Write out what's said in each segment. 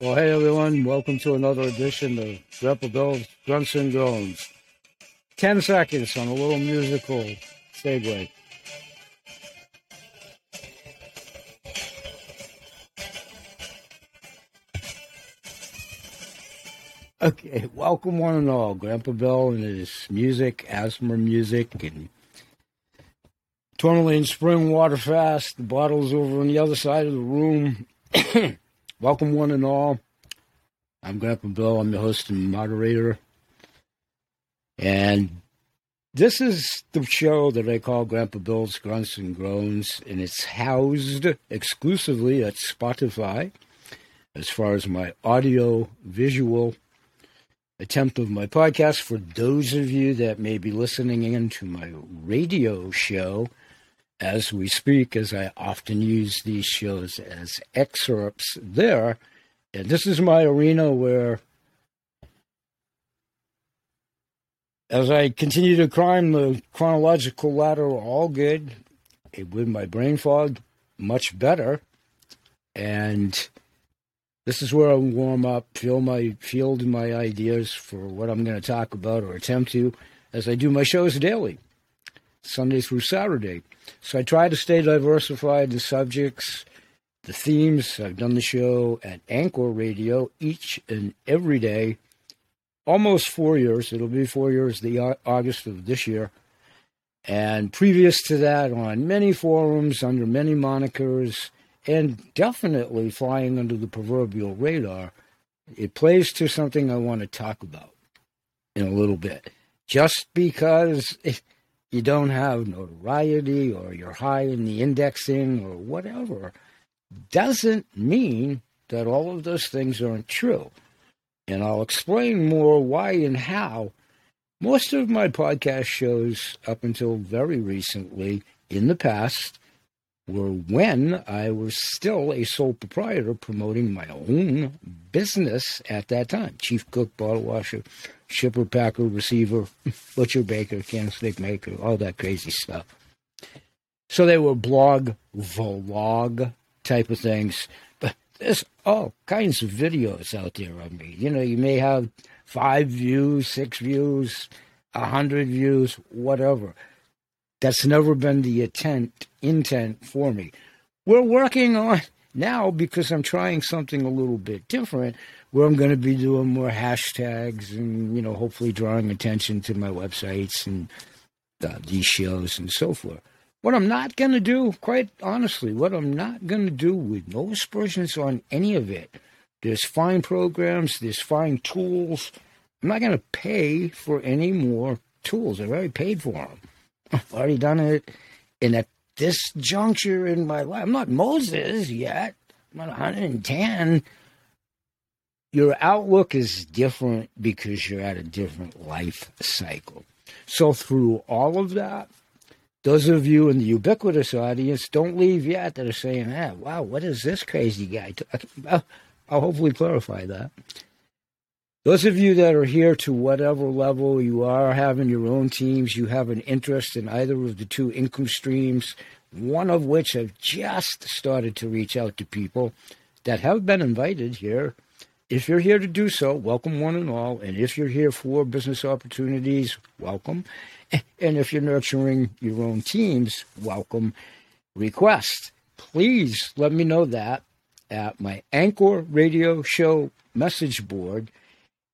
Well, hey everyone, welcome to another edition of Grandpa Bill's Grunts and Groans. 10 seconds on a little musical segue. Okay, welcome one and all. Grandpa Bill and his music, asthma music, and Tourmaline Spring Water Fast. The bottle's over on the other side of the room. welcome one and all. I'm Grandpa Bill. I'm your host and moderator. And this is the show that I call Grandpa Bill's Grunts and Groans, and it's housed exclusively at Spotify as far as my audio visual attempt of my podcast. For those of you that may be listening in to my radio show as we speak, as I often use these shows as excerpts there, and this is my arena where as I continue to climb the chronological ladder, all good. It with my brain fog, much better. And this is where I warm up, feel my field my ideas for what I'm going to talk about or attempt to as I do my shows daily, Sunday through Saturday. So I try to stay diversified in subjects, the themes. I've done the show at Anchor Radio each and every day, almost four years. It'll be four years the August of this year. And previous to that, on many forums under many monikers, and definitely flying under the proverbial radar, it plays to something I want to talk about in a little bit. Just because you don't have notoriety or you're high in the indexing or whatever doesn't mean that all of those things aren't true. And I'll explain more why and how most of my podcast shows up until very recently in the past were when I was still a sole proprietor promoting my own business at that time. Chief cook, bottle washer, shipper, packer, receiver, butcher, baker, candlestick maker, all that crazy stuff. So they were blog, vlog type of things. But there's all kinds of videos out there of me. You know, you may have five views, six views, a hundred views, whatever. That's never been the intent intent for me. We're working on now because I'm trying something a little bit different where I'm going to be doing more hashtags and you know hopefully drawing attention to my websites and uh, these shows and so forth. What I'm not going to do, quite honestly, what I'm not going to do with no aspersions on any of it. There's fine programs, there's fine tools. I'm not going to pay for any more tools. I've already paid for them. I've already done it. And at this juncture in my life, I'm not Moses yet. I'm not 110. Your outlook is different because you're at a different life cycle. So, through all of that, those of you in the ubiquitous audience, don't leave yet that are saying, ah, wow, what is this crazy guy? I'll, I'll hopefully clarify that. Those of you that are here to whatever level you are having your own teams, you have an interest in either of the two income streams, one of which have just started to reach out to people that have been invited here. If you're here to do so, welcome one and all. And if you're here for business opportunities, welcome. And if you're nurturing your own teams, welcome. Request. Please let me know that at my Anchor radio show message board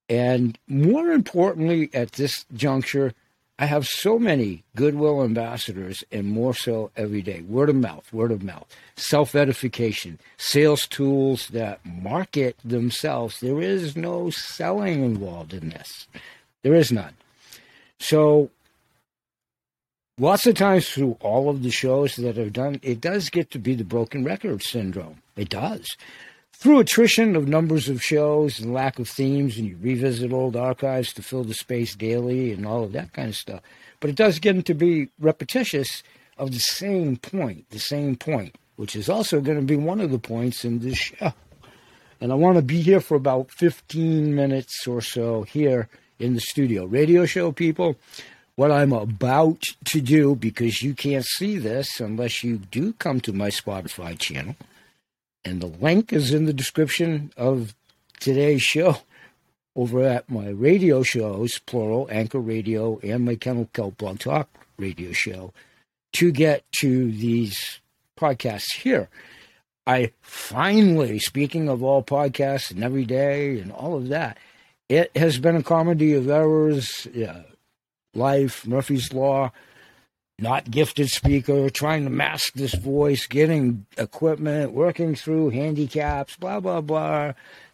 and more importantly, at this juncture, I have so many goodwill ambassadors and more so every day. Word of mouth, word of mouth, self edification, sales tools that market themselves. There is no selling involved in this. There is none. So, lots of times through all of the shows that I've done, it does get to be the broken record syndrome. It does through attrition of numbers of shows and lack of themes, and you revisit old archives to fill the space daily and all of that kind of stuff. But it does get to be repetitious of the same point, the same point, which is also going to be one of the points in this show. And I want to be here for about 15 minutes or so here in the studio. Radio show people, what I'm about to do, because you can't see this unless you do come to my Spotify channel and the link is in the description of today's show over at my radio shows, plural, Anchor Radio, and my Kennel Kelp Blog Talk radio show to get to these podcasts here. I finally, speaking of all podcasts and every day and all of that, it has been a comedy of errors, uh, life, Murphy's Law, not gifted speaker, trying to mask this voice, getting equipment, working through handicaps, blah, blah, blah.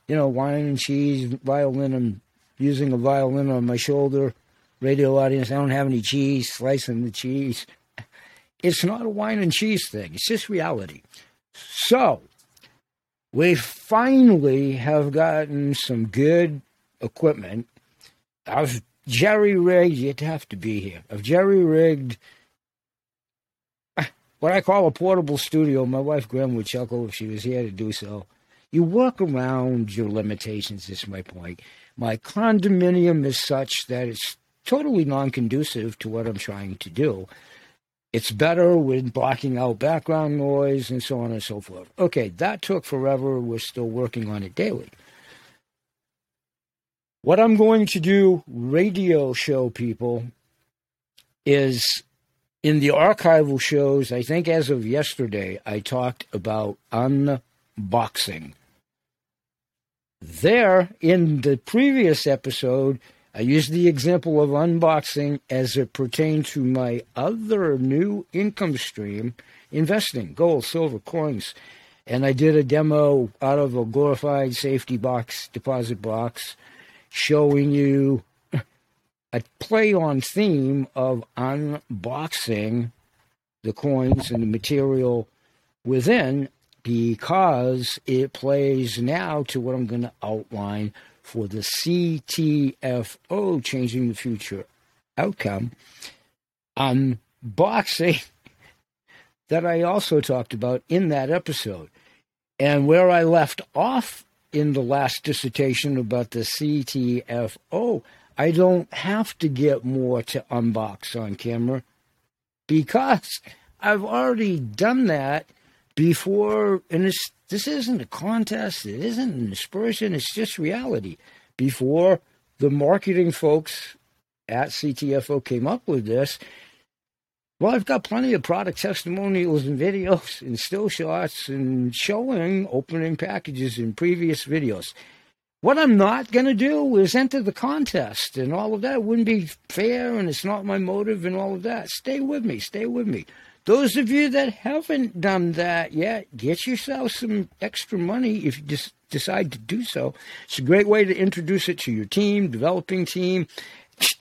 You know, wine and cheese, violin. I'm using a violin on my shoulder. Radio audience, I don't have any cheese, slicing the cheese. It's not a wine and cheese thing, it's just reality. So, we finally have gotten some good equipment. I've jerry rigged, you'd have to be here. I've jerry rigged what I call a portable studio. My wife Graham would chuckle if she was here to do so. You work around your limitations, is my point. My condominium is such that it's totally non conducive to what I'm trying to do. It's better with blocking out background noise and so on and so forth. Okay, that took forever. We're still working on it daily. What I'm going to do, radio show people, is in the archival shows, I think as of yesterday, I talked about unboxing. There, in the previous episode, I used the example of unboxing as it pertained to my other new income stream, investing, gold, silver, coins. And I did a demo out of a glorified safety box, deposit box, showing you a play on theme of unboxing the coins and the material within because it plays now to what I'm going to outline for the CTFO, Changing the Future Outcome, unboxing that I also talked about in that episode. And where I left off in the last dissertation about the CTFO, I don't have to get more to unbox on camera because I've already done that before, and it's this isn't a contest. It isn't an aspersion. It's just reality. Before the marketing folks at CTFO came up with this, well, I've got plenty of product testimonials and videos and still shots and showing opening packages in previous videos. What I'm not going to do is enter the contest and all of that. It wouldn't be fair and it's not my motive and all of that. Stay with me. Stay with me. Those of you that haven't done that yet, get yourself some extra money if you just decide to do so. It's a great way to introduce it to your team, developing team.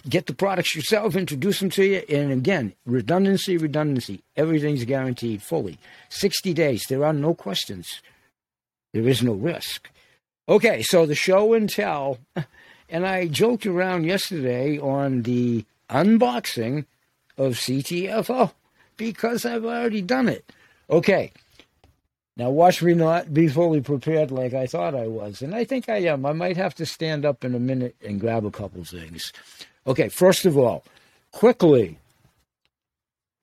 Get the products yourself, introduce them to you. And again, redundancy, redundancy. Everything's guaranteed fully. 60 days. There are no questions. There is no risk. Okay, so the show and tell. And I joked around yesterday on the unboxing of CTFO because I've already done it. Okay. Now, watch me not be fully prepared like I thought I was. And I think I am. I might have to stand up in a minute and grab a couple things. Okay, first of all, quickly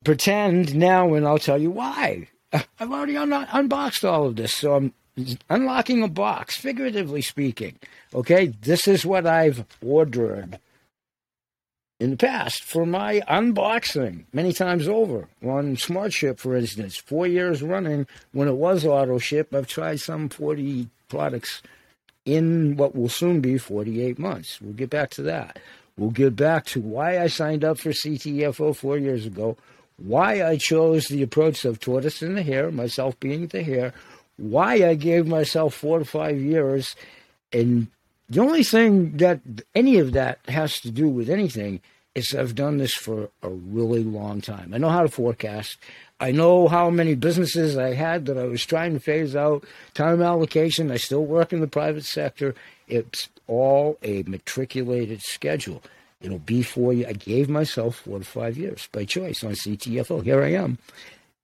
pretend now and I'll tell you why. I've already un- unboxed all of this, so I'm unlocking a box, figuratively speaking. Okay, this is what I've ordered in the past for my unboxing many times over on SmartShip, for instance. Four years running, when it was auto ship, I've tried some 40 products in what will soon be 48 months. We'll get back to that. We'll get back to why I signed up for CTFO four years ago, why I chose the approach of tortoise in the hare, myself being the hare, why I gave myself four to five years, and the only thing that any of that has to do with anything is I've done this for a really long time. I know how to forecast. I know how many businesses I had that I was trying to phase out, time allocation. I still work in the private sector. It's all a matriculated schedule. It'll be for you. I gave myself four to five years by choice on CTFO. Here I am.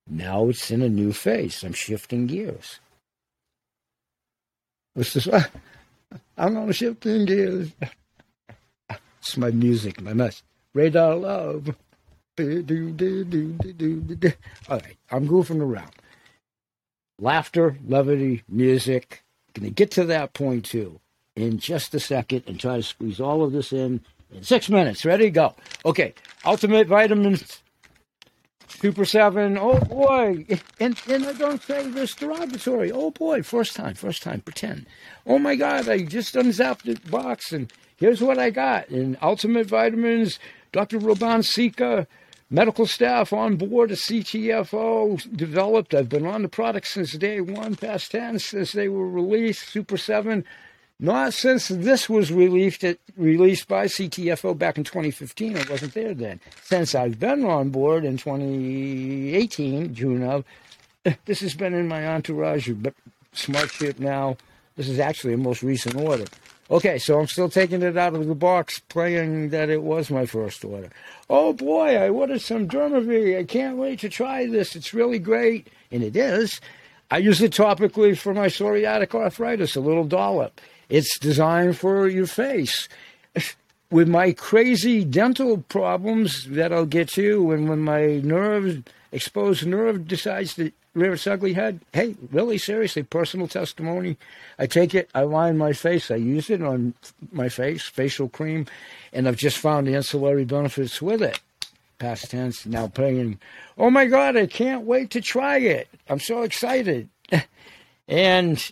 Now it's in a new phase. I'm shifting gears. What's this? Ah, I'm on shifting gears. It's my music, my mess. Radar love. All right, I'm goofing around. Laughter, levity, music. Gonna get to that point too. in just a second and try to squeeze all of this in in six minutes. Ready? Go. Okay. Ultimate Vitamins Super 7. Oh, boy. And, and I don't say this derogatory. Oh, boy. First time. First time. Pretend. Oh, my God. I just unzapped the box and here's what I got. In Ultimate Vitamins, Dr. Roban Sika, medical staff on board, a CTFO developed. I've been on the product since day one, past 10, since they were released. Super 7 not since this was released released by CTFO back in 2015. I wasn't there then. Since I've been on board in 2018, June of, this has been in my entourage. Smart ship now. This is actually a most recent order. Okay, so I'm still taking it out of the box, playing that it was my first order. Oh boy, I ordered some Dermavir. I can't wait to try this. It's really great, and it is. I use it topically for my psoriatic arthritis, a little dollop. It's designed for your face. With my crazy dental problems that I'll get to, and when my nerve, exposed nerve decides to rear its ugly head, hey, really seriously, personal testimony. I take it, I line my face, I use it on my face, facial cream, and I've just found the ancillary benefits with it. Past tense, now playing. Oh my God, I can't wait to try it. I'm so excited. and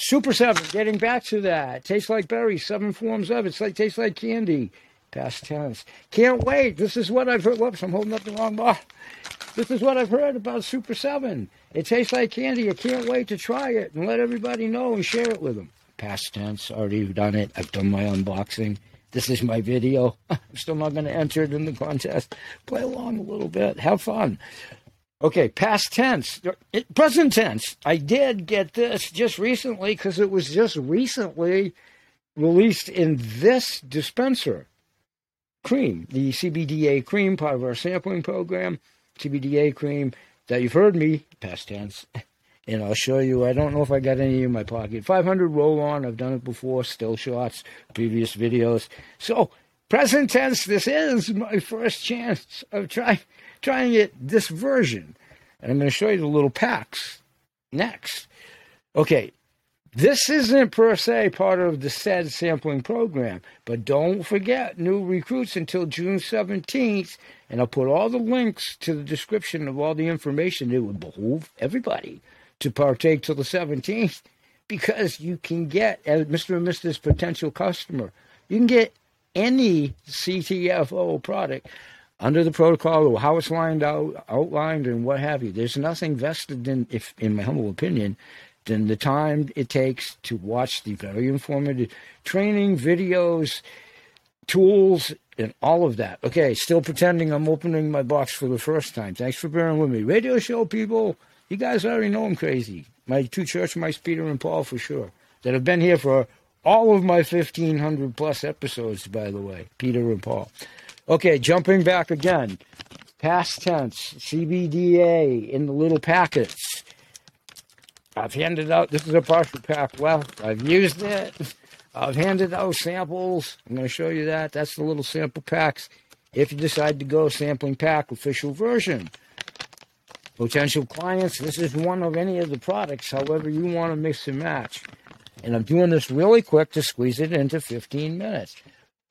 Super 7, getting back to that. Tastes like berries, seven forms of it. It's like tastes like candy. Past tense. Can't wait. This is what I've heard. Whoops, I'm holding up the wrong bar. This is what I've heard about Super 7. It tastes like candy. I can't wait to try it and let everybody know and share it with them. Past tense, already done it. I've done my unboxing. This is my video. I'm still not going to enter it in the contest. Play along a little bit. Have fun. Okay, past tense, uh, present tense. I did get this just recently because it was just recently released in this dispenser cream, the CBDA cream, part of our sampling program. CBDA cream that you've heard me, past tense, and I'll show you. I don't know if I got any in my pocket. 500 roll on, I've done it before, still shots, previous videos. So, present tense, this is my first chance of trying trying it this version. And I'm going to show you the little packs next. Okay, this isn't per se part of the said sampling program, but don't forget new recruits until June 17th, and I'll put all the links to the description of all the information. It would behoove everybody to partake till the 17th because you can get, as Mr. and Mrs. potential customer, you can get any CTFO product under the protocol or how it's lined out, outlined, and what have you. There's nothing vested in, if in my humble opinion, than the time it takes to watch the very informative training videos, tools, and all of that. Okay, still pretending I'm opening my box for the first time. Thanks for bearing with me. Radio show people, you guys already know I'm crazy. My two church mice, Peter and Paul, for sure, that have been here for all of my 1,500 plus episodes, by the way, Peter and Paul. Okay, jumping back again. Past tense, CBDA in the little packets. I've handed out, this is a partial pack left. I've used it. I've handed out samples. I'm going to show you that. That's the little sample packs. If you decide to go sampling pack official version. Potential clients, this is one of any of the products, however you want to mix and match. And I'm doing this really quick to squeeze it into 15 minutes.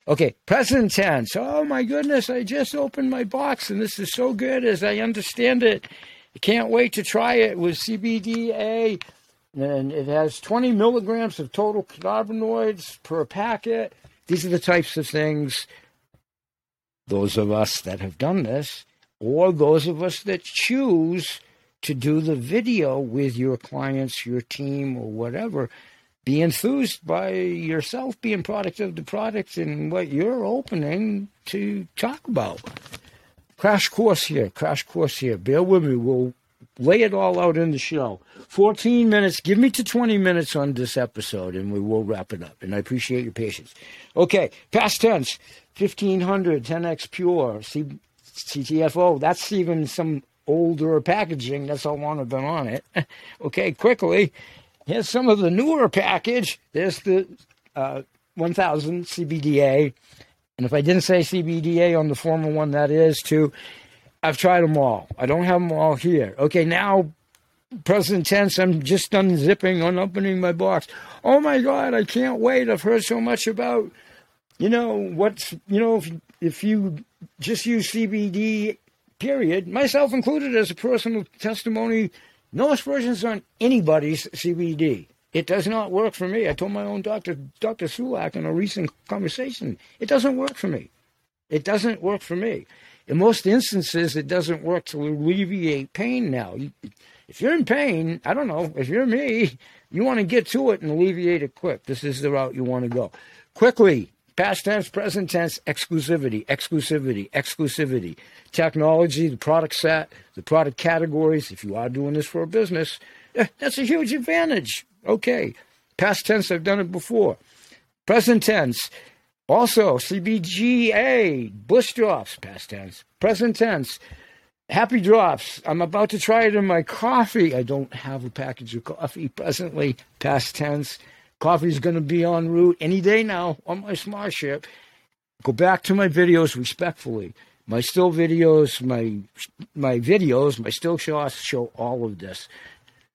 Okay, present tense. Oh my goodness, I just opened my box and this is so good as I understand it. I can't wait to try it with CBDA. And it has 20 milligrams of total cannabinoids per packet. These are the types of things those of us that have done this, or those of us that choose to do the video with your clients, your team, or whatever, be enthused by yourself being product of the product and what you're opening to talk about. Crash course here, crash course here. Bear with me. We'll lay it all out in the show. 14 minutes. Give me to 20 minutes on this episode and we will wrap it up. And I appreciate your patience. Okay, past tense 1500, 10x Pure, C- CTFO. That's even some older packaging. That's how long I've been on it. okay, quickly. Here's some of the newer package. There's the uh, 1000 CBDA. And if I didn't say CBDA on the former one, that is too. I've tried them all. I don't have them all here. Okay, now present tense. I'm just unzipping, unopening my box. Oh my God, I can't wait. I've heard so much about, you know, what's, you know, if, if you just use CBD, period, myself included as a personal testimony, no aspersions on anybody's CBD. It does not work for me. I told my own doctor, Dr. Sulak, in a recent conversation, it doesn't work for me. It doesn't work for me. In most instances, it doesn't work to alleviate pain now. If you're in pain, I don't know, if you're me, you want to get to it and alleviate it quick. This is the route you want to go. Quickly, past tense, present tense, exclusivity, exclusivity, exclusivity. Technology, the product set, the product categories. If you are doing this for a business, eh, that's a huge advantage. Okay. Past tense, I've done it before. Present tense, also CBGA, Bush drops, past tense. Present tense, Happy Drops. I'm about to try it in my coffee. I don't have a package of coffee presently, past tense. Coffee's going to be en route any day now on my smart ship. Go back to my videos respectfully. My still videos, my my videos, my still shots show all of this.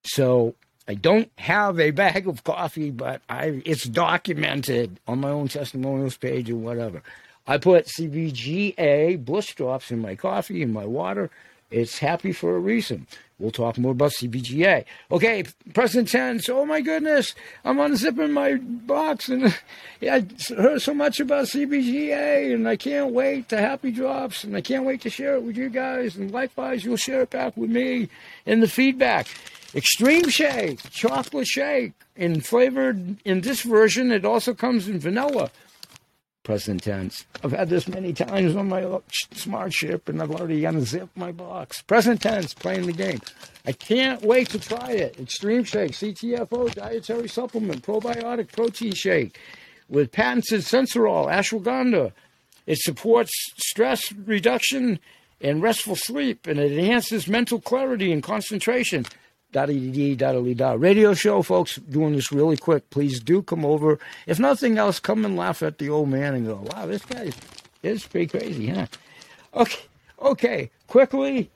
So I don't have a bag of coffee, but I it's documented on my own testimonials page or whatever. I put CBGA bush drops in my coffee and my water. It's happy for a reason. We'll talk more about CBGA. Okay, present tense. Oh my goodness, I'm unzipping my box and I heard so much about CBGA and I can't wait to happy drops and I can't wait to share it with you guys. And likewise, you'll share it back with me in the feedback. Extreme Shake, chocolate shake, and flavored in this version, it also comes in vanilla present tense. I've had this many times on my smart ship, and I've already unzipped my box. Present tense, playing the game. I can't wait to try it. Extreme Shake, CTFO, dietary supplement, probiotic protein shake with patented Sensoril, ashwagandha. It supports stress reduction and restful sleep, and it enhances mental clarity and concentration da da Radio show, folks, doing this really quick. Please do come over. If nothing else, come and laugh at the old man and go, wow, this guy is pretty crazy, huh? Okay, okay, quickly,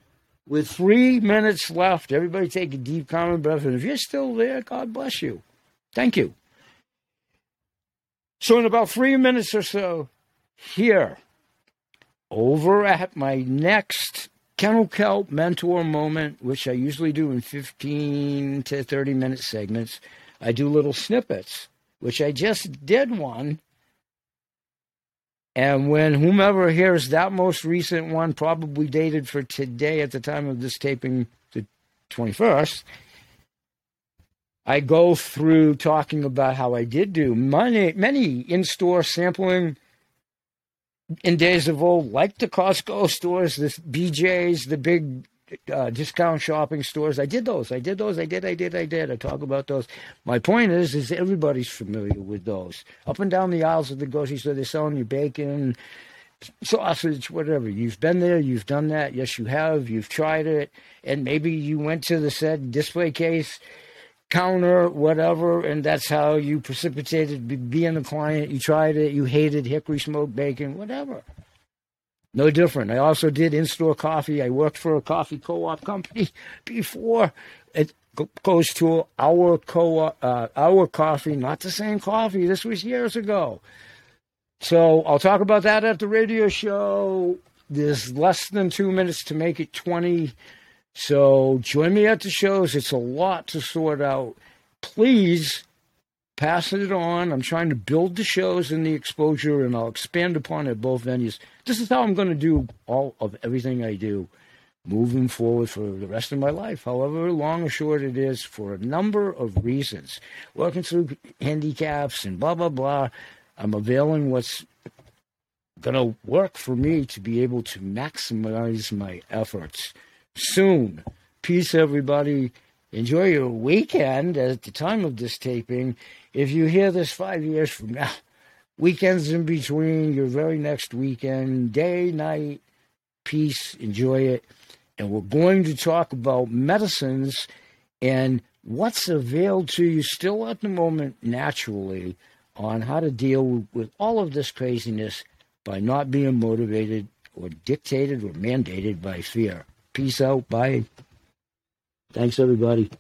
with three minutes left, everybody take a deep, common breath. And if you're still there, God bless you. Thank you. So, in about three minutes or so, here, over at my next Kennel Kelp mentor moment, which I usually do in 15 to 30 minute segments. I do little snippets, which I just did one. And when whomever hears that most recent one, probably dated for today at the time of this taping, the 21st, I go through talking about how I did do many, many in store sampling in days of old, like the Costco stores, the BJ's, the big uh, discount shopping stores. I did those. I did those. I did. I did. I did. I talk about those. My point is, is everybody's familiar with those. Up and down the aisles of the grocery store, they're selling you bacon, sausage, whatever. You've been there. You've done that. Yes, you have. You've tried it, and maybe you went to the said display case counter, whatever, and that's how you precipitated being a client. You tried it, you hated hickory smoked bacon, whatever. No different. I also did in store coffee. I worked for a coffee co op company before. It goes to our co uh, our coffee, not the same coffee. This was years ago. So I'll talk about that at the radio show. There's less than two minutes to make it 20. So join me at the shows. It's a lot to sort out. Please pass it on. I'm trying to build the shows and the exposure, and I'll expand upon it both venues. This is how I'm going to do all of everything I do moving forward for the rest of my life, however long or short it is, for a number of reasons. Working through handicaps and blah, blah, blah. I'm availing what's going to work for me to be able to maximize my efforts soon. Peace, everybody. Enjoy your weekend at the time of this taping. If you hear this five years from now, weekends in between, your very next weekend, day, night, peace, enjoy it. And we're going to talk about medicines and what's available to you still at the moment naturally on how to deal with all of this craziness by not being motivated or dictated or mandated by fear. Peace out. Bye. Thanks, everybody.